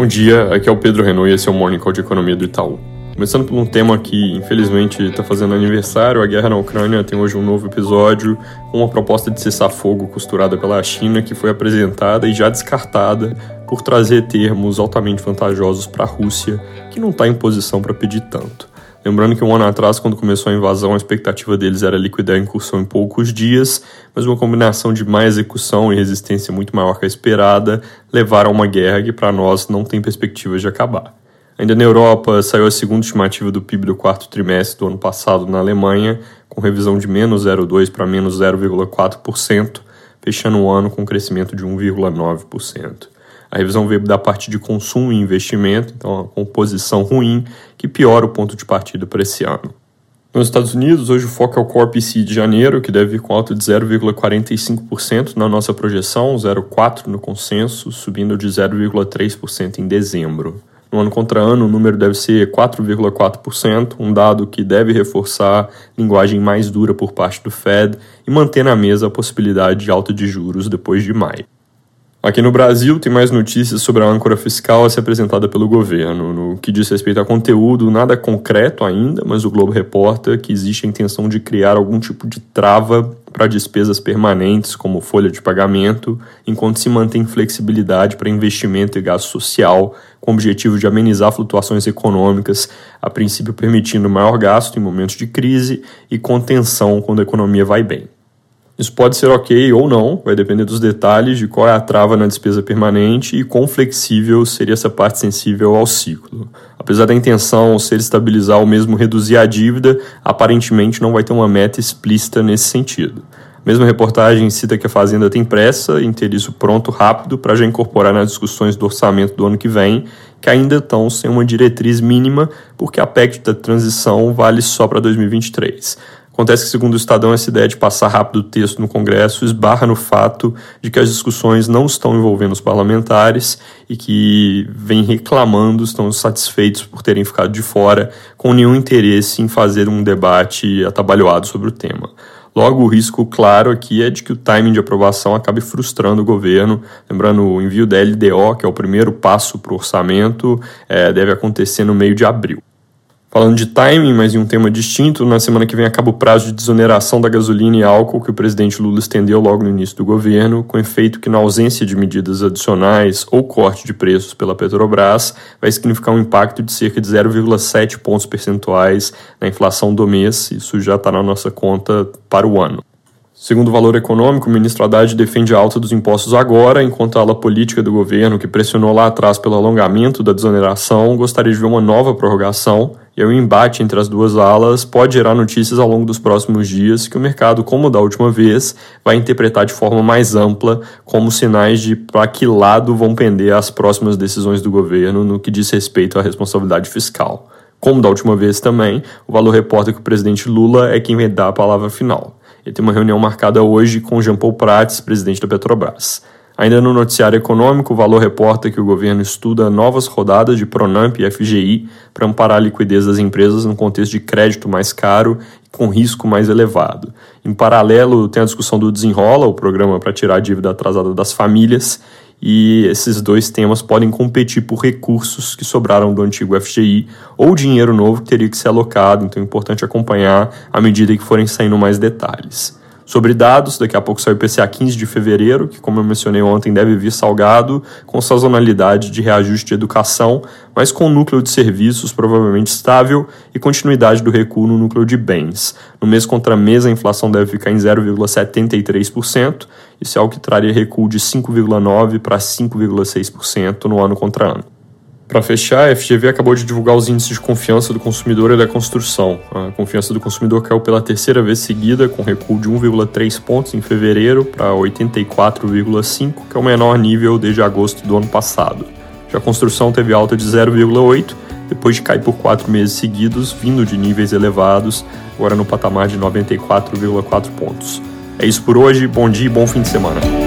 Bom dia, aqui é o Pedro Renault e esse é o Morning Call de Economia do Itaú. Começando por um tema que, infelizmente, está fazendo aniversário, a guerra na Ucrânia tem hoje um novo episódio, uma proposta de cessar-fogo costurada pela China que foi apresentada e já descartada por trazer termos altamente vantajosos para a Rússia, que não está em posição para pedir tanto. Lembrando que um ano atrás, quando começou a invasão, a expectativa deles era liquidar a incursão em poucos dias, mas uma combinação de má execução e resistência muito maior que a esperada levaram a uma guerra que para nós não tem perspectivas de acabar. Ainda na Europa, saiu a segunda estimativa do PIB do quarto trimestre do ano passado na Alemanha, com revisão de menos 0,2% para menos 0,4%, fechando o ano com um crescimento de 1,9%. A revisão veio da parte de consumo e investimento, então uma composição ruim que piora o ponto de partida para esse ano. Nos Estados Unidos, hoje o foco é o Core PCI de janeiro, que deve vir com alta de 0,45% na nossa projeção, 0,4% no consenso, subindo de 0,3% em dezembro. No ano contra ano, o número deve ser 4,4%, um dado que deve reforçar linguagem mais dura por parte do Fed e manter na mesa a possibilidade de alta de juros depois de maio. Aqui no Brasil, tem mais notícias sobre a âncora fiscal a ser apresentada pelo governo. No que diz respeito a conteúdo, nada concreto ainda, mas o Globo reporta que existe a intenção de criar algum tipo de trava para despesas permanentes, como folha de pagamento, enquanto se mantém flexibilidade para investimento e gasto social, com o objetivo de amenizar flutuações econômicas, a princípio permitindo maior gasto em momentos de crise e contenção quando a economia vai bem. Isso pode ser ok ou não, vai depender dos detalhes de qual é a trava na despesa permanente e quão flexível seria essa parte sensível ao ciclo. Apesar da intenção ser estabilizar ou mesmo reduzir a dívida, aparentemente não vai ter uma meta explícita nesse sentido. A mesma reportagem cita que a Fazenda tem pressa em ter isso pronto rápido para já incorporar nas discussões do orçamento do ano que vem, que ainda estão sem uma diretriz mínima, porque a PEC da transição vale só para 2023. Acontece que, segundo o Estadão, essa ideia de passar rápido o texto no Congresso esbarra no fato de que as discussões não estão envolvendo os parlamentares e que vêm reclamando, estão satisfeitos por terem ficado de fora, com nenhum interesse em fazer um debate atabalhoado sobre o tema. Logo, o risco claro aqui é de que o timing de aprovação acabe frustrando o governo. Lembrando, o envio da LDO, que é o primeiro passo para o orçamento, é, deve acontecer no meio de abril. Falando de timing, mas em um tema distinto, na semana que vem acaba o prazo de desoneração da gasolina e álcool que o presidente Lula estendeu logo no início do governo, com efeito que, na ausência de medidas adicionais ou corte de preços pela Petrobras, vai significar um impacto de cerca de 0,7 pontos percentuais na inflação do mês. Isso já está na nossa conta para o ano. Segundo o Valor Econômico, o ministro Haddad defende a alta dos impostos agora, enquanto a ala política do governo, que pressionou lá atrás pelo alongamento da desoneração, gostaria de ver uma nova prorrogação, e o embate entre as duas alas pode gerar notícias ao longo dos próximos dias que o mercado, como da última vez, vai interpretar de forma mais ampla como sinais de para que lado vão pender as próximas decisões do governo no que diz respeito à responsabilidade fiscal. Como da última vez também, o Valor reporta que o presidente Lula é quem vai dar a palavra final. Ele tem uma reunião marcada hoje com Jean Paul Prats, presidente da Petrobras. Ainda no noticiário econômico, o Valor reporta que o governo estuda novas rodadas de Pronamp e FGI para amparar a liquidez das empresas no contexto de crédito mais caro e com risco mais elevado. Em paralelo, tem a discussão do Desenrola, o programa para tirar a dívida atrasada das famílias, e esses dois temas podem competir por recursos que sobraram do antigo FGI ou dinheiro novo que teria que ser alocado, então é importante acompanhar à medida que forem saindo mais detalhes. Sobre dados, daqui a pouco sai o IPCA 15 de fevereiro, que, como eu mencionei ontem, deve vir salgado, com sazonalidade de reajuste de educação, mas com núcleo de serviços provavelmente estável e continuidade do recuo no núcleo de bens. No mês contra mês, a inflação deve ficar em 0,73%, isso é algo que traria recuo de 5,9% para 5,6% no ano contra ano. Para fechar, a FGV acabou de divulgar os índices de confiança do consumidor e da construção. A confiança do consumidor caiu pela terceira vez seguida, com recuo de 1,3 pontos em fevereiro para 84,5, que é o menor nível desde agosto do ano passado. Já a construção teve alta de 0,8, depois de cair por quatro meses seguidos, vindo de níveis elevados, agora no patamar de 94,4 pontos. É isso por hoje, bom dia e bom fim de semana.